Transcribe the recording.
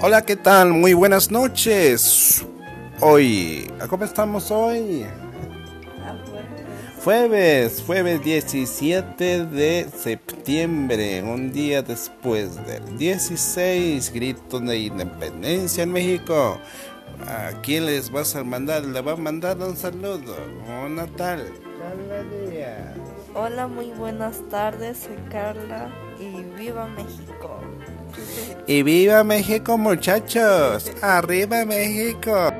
Hola, ¿qué tal? Muy buenas noches. Hoy, ¿cómo estamos hoy? Jueves, jueves 17 de septiembre, un día después del 16, grito de independencia en México. ¿A quién les vas a mandar? Le va a mandar un saludo. Un Natal. Hola, muy buenas tardes, soy Carla y viva México. Y viva México muchachos, arriba México.